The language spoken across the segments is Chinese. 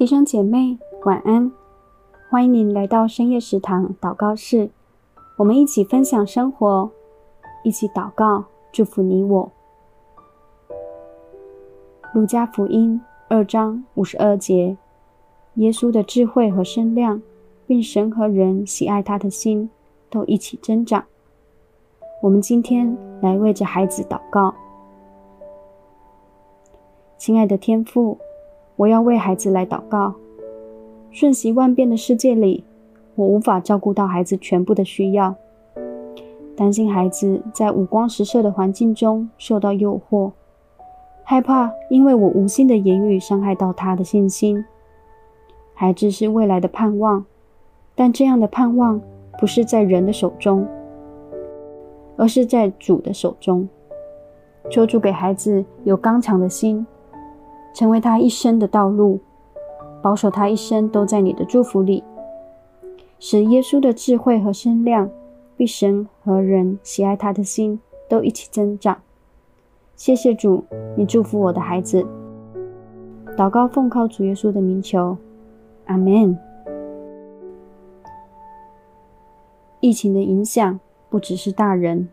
弟兄姐妹，晚安！欢迎您来到深夜食堂祷告室，我们一起分享生活，一起祷告，祝福你我。路加福音二章五十二节，耶稣的智慧和身量，并神和人喜爱他的心，都一起增长。我们今天来为着孩子祷告，亲爱的天父。我要为孩子来祷告。瞬息万变的世界里，我无法照顾到孩子全部的需要，担心孩子在五光十色的环境中受到诱惑，害怕因为我无心的言语伤害到他的信心。孩子是未来的盼望，但这样的盼望不是在人的手中，而是在主的手中。求主给孩子有刚强的心。成为他一生的道路，保守他一生都在你的祝福里，使耶稣的智慧和身量，必神和人喜爱他的心都一起增长。谢谢主，你祝福我的孩子。祷告奉靠主耶稣的名求，阿门。疫情的影响不只是大人，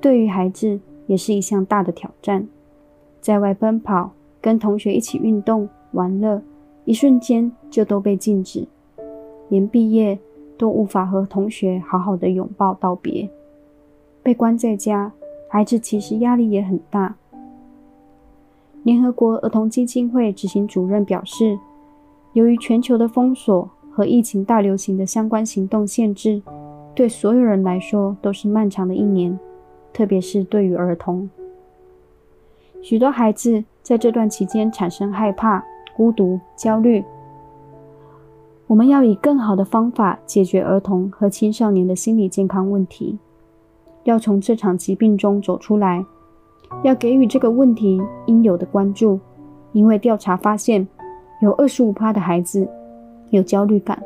对于孩子也是一项大的挑战，在外奔跑。跟同学一起运动玩乐，一瞬间就都被禁止，连毕业都无法和同学好好的拥抱道别。被关在家，孩子其实压力也很大。联合国儿童基金会执行主任表示，由于全球的封锁和疫情大流行的相关行动限制，对所有人来说都是漫长的一年，特别是对于儿童。许多孩子在这段期间产生害怕、孤独、焦虑。我们要以更好的方法解决儿童和青少年的心理健康问题，要从这场疾病中走出来，要给予这个问题应有的关注。因为调查发现，有二十五趴的孩子有焦虑感，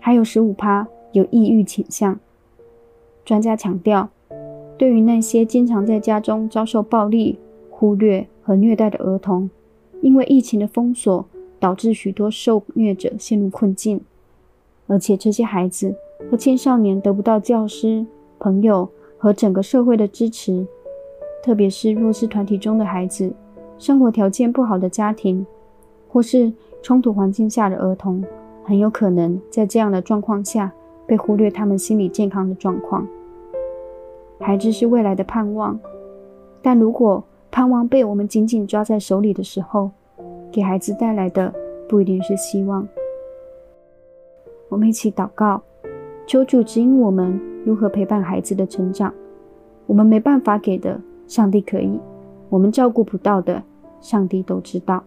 还有十五趴有抑郁倾向。专家强调，对于那些经常在家中遭受暴力，忽略和虐待的儿童，因为疫情的封锁，导致许多受虐者陷入困境，而且这些孩子和青少年得不到教师、朋友和整个社会的支持，特别是弱势团体中的孩子，生活条件不好的家庭，或是冲突环境下的儿童，很有可能在这样的状况下被忽略他们心理健康的状况。孩子是未来的盼望，但如果盼望被我们紧紧抓在手里的时候，给孩子带来的不一定是希望。我们一起祷告，求主指引我们如何陪伴孩子的成长。我们没办法给的，上帝可以；我们照顾不到的，上帝都知道。